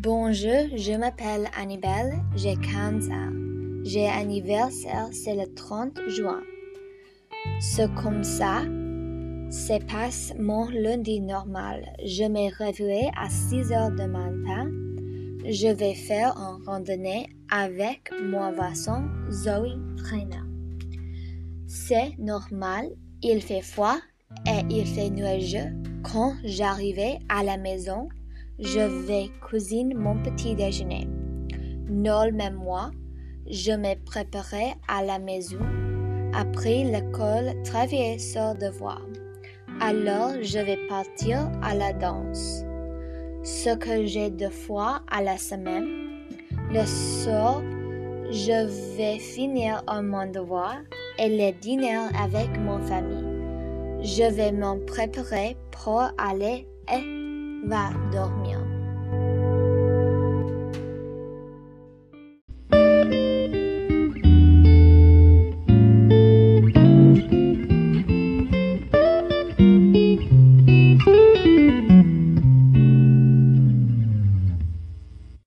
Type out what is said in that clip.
Bonjour, je m'appelle Annibelle, j'ai 15 ans. J'ai anniversaire, c'est le 30 juin. C'est comme ça, c'est pas mon lundi normal. Je me réveille à 6 heures de matin. Je vais faire une randonnée avec mon voisin Zoe Trainer. C'est normal, il fait froid et il fait nuageux. Quand j'arrive à la maison, je vais cuisiner mon petit déjeuner. Noël même moi, je me préparerai à la maison. Après l'école, travailler sur devoir. Alors, je vais partir à la danse. Ce que j'ai deux fois à la semaine. Le soir, je vais finir mon devoir et le dîner avec mon famille. Je vais m'en préparer pour aller et va dormir.